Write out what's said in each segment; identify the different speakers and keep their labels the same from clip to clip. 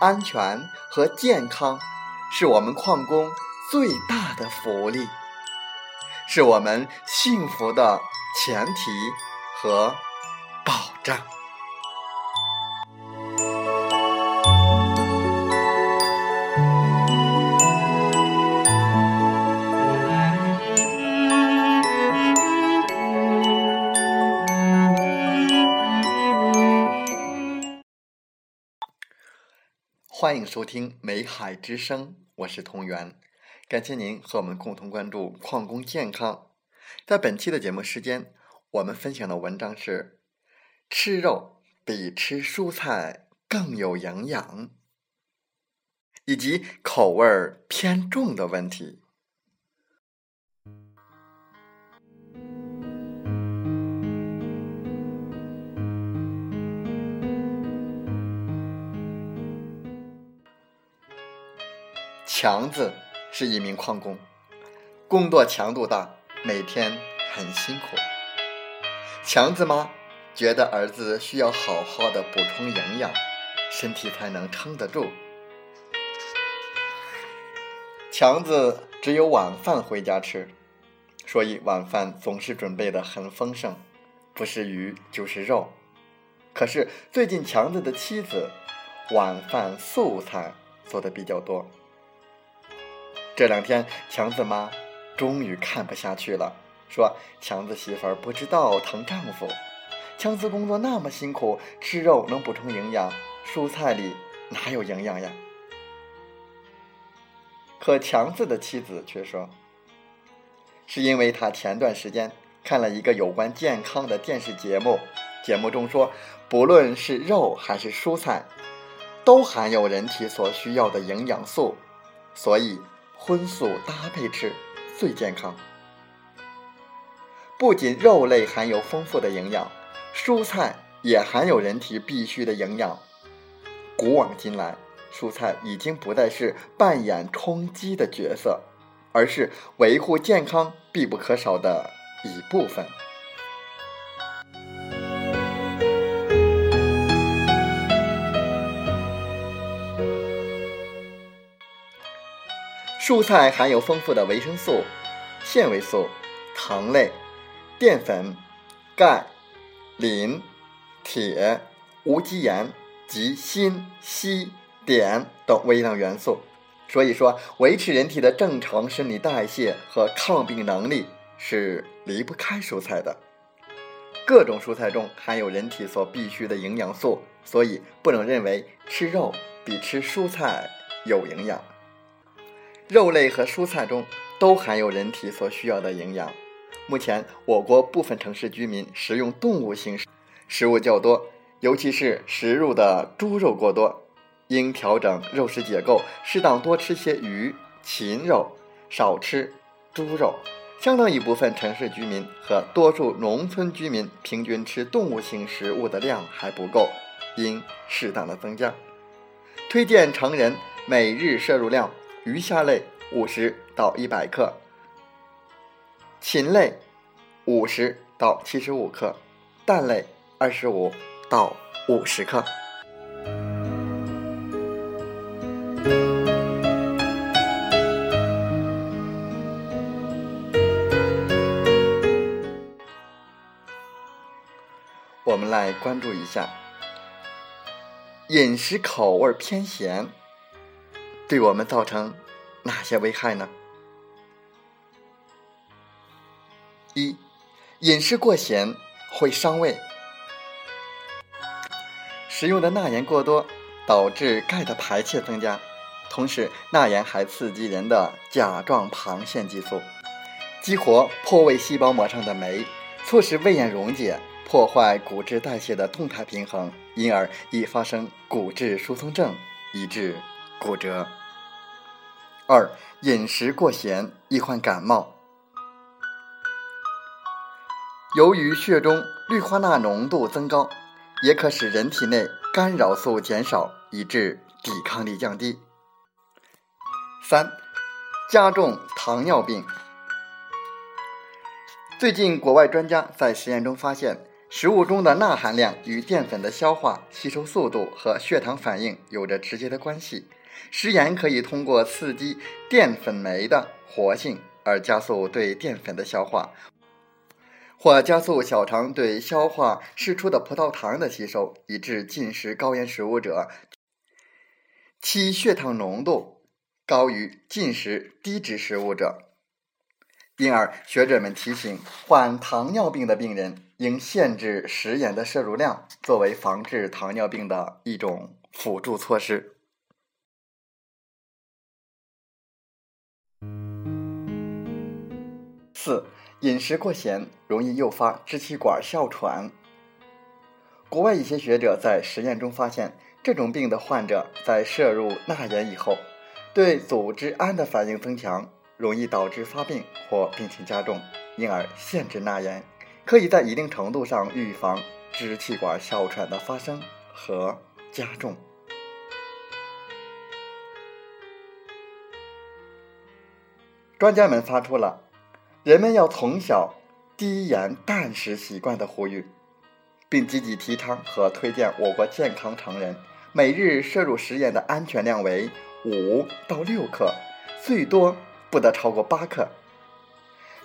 Speaker 1: 安全和健康是我们矿工最大的福利，是我们幸福的前提和保障。欢迎收听《美海之声》，我是同源，感谢您和我们共同关注矿工健康。在本期的节目时间，我们分享的文章是：吃肉比吃蔬菜更有营养，以及口味偏重的问题。强子是一名矿工，工作强度大，每天很辛苦。强子妈觉得儿子需要好好的补充营养，身体才能撑得住。强子只有晚饭回家吃，所以晚饭总是准备的很丰盛，不是鱼就是肉。可是最近强子的妻子晚饭素菜做的比较多。这两天，强子妈终于看不下去了，说：“强子媳妇不知道疼丈夫。强子工作那么辛苦，吃肉能补充营养，蔬菜里哪有营养呀？”可强子的妻子却说：“是因为他前段时间看了一个有关健康的电视节目，节目中说，不论是肉还是蔬菜，都含有人体所需要的营养素，所以。”荤素搭配吃最健康。不仅肉类含有丰富的营养，蔬菜也含有人体必需的营养。古往今来，蔬菜已经不再是扮演充饥的角色，而是维护健康必不可少的一部分。蔬菜含有丰富的维生素、纤维素、糖类、淀粉、钙、磷、铁、无机盐及锌、硒、碘等微量元素，所以说维持人体的正常生理代谢和抗病能力是离不开蔬菜的。各种蔬菜中含有人体所必需的营养素，所以不能认为吃肉比吃蔬菜有营养。肉类和蔬菜中都含有人体所需要的营养。目前，我国部分城市居民食用动物性食物较多，尤其是食入的猪肉过多，应调整肉食结构，适当多吃些鱼、禽肉，少吃猪肉。相当一部分城市居民和多数农村居民平均吃动物性食物的量还不够，应适当的增加。推荐成人每日摄入量。鱼虾类五十到一百克，禽类五十到七十五克，蛋类二十五到五十克。我们来关注一下，饮食口味偏咸。对我们造成哪些危害呢？一、饮食过咸会伤胃，食用的钠盐过多，导致钙的排泄增加。同时，钠盐还刺激人的甲状旁腺激素，激活破胃细胞膜上的酶，促使胃液溶解，破坏骨质代谢的动态平衡，因而易发生骨质疏松症，以致骨折。二、饮食过咸易患感冒，由于血中氯化钠浓度增高，也可使人体内干扰素减少，以致抵抗力降低。三、加重糖尿病。最近，国外专家在实验中发现，食物中的钠含量与淀粉的消化吸收速度和血糖反应有着直接的关系。食盐可以通过刺激淀粉酶的活性而加速对淀粉的消化，或加速小肠对消化释出的葡萄糖的吸收，以致进食高盐食物者其血糖浓度。高于进食低脂食物者，因而学者们提醒患糖尿病的病人应限制食盐的摄入量，作为防治糖尿病的一种辅助措施。四、饮食过咸容易诱发支气管哮喘。国外一些学者在实验中发现，这种病的患者在摄入钠盐以后。对组织胺的反应增强，容易导致发病或病情加重，因而限制钠盐，可以在一定程度上预防支气管哮喘的发生和加重。专家们发出了人们要从小低盐淡食习惯的呼吁，并积极提倡和推荐我国健康成人每日摄入食盐的安全量为。五到六克，最多不得超过八克。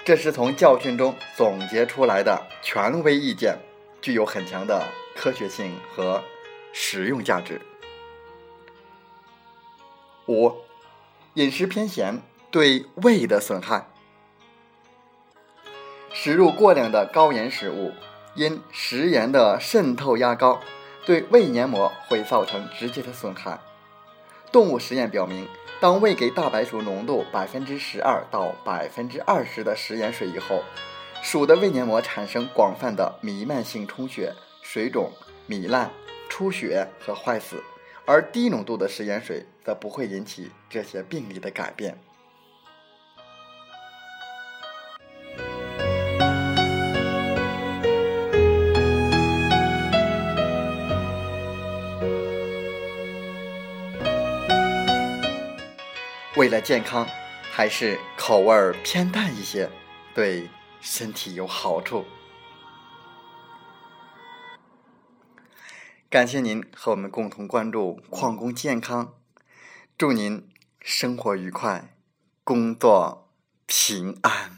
Speaker 1: 这是从教训中总结出来的权威意见，具有很强的科学性和实用价值。五、饮食偏咸对胃的损害。食入过量的高盐食物，因食盐的渗透压高，对胃黏膜会造成直接的损害。动物实验表明，当喂给大白鼠浓度百分之十二到百分之二十的食盐水以后，鼠的胃黏膜产生广泛的弥漫性充血、水肿、糜烂、出血和坏死，而低浓度的食盐水则不会引起这些病理的改变。为了健康，还是口味偏淡一些对身体有好处。感谢您和我们共同关注矿工健康，祝您生活愉快，工作平安。